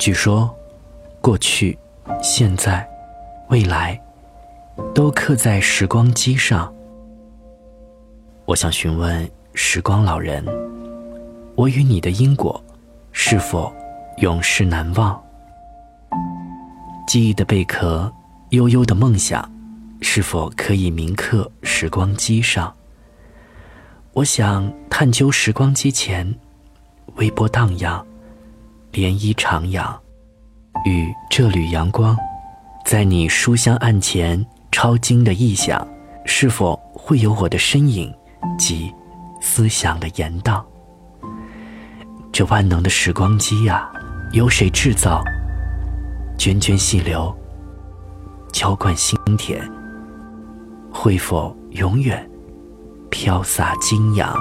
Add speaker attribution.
Speaker 1: 据说，过去、现在、未来，都刻在时光机上。我想询问时光老人：我与你的因果，是否永世难忘？记忆的贝壳，悠悠的梦想，是否可以铭刻时光机上？我想探究时光机前，微波荡漾，涟漪徜徉，与这缕阳光，在你书香案前抄经的意象，是否会有我的身影及思想的延宕？这万能的时光机呀，由谁制造？涓涓细流，浇灌心田，会否永远？飘洒金阳。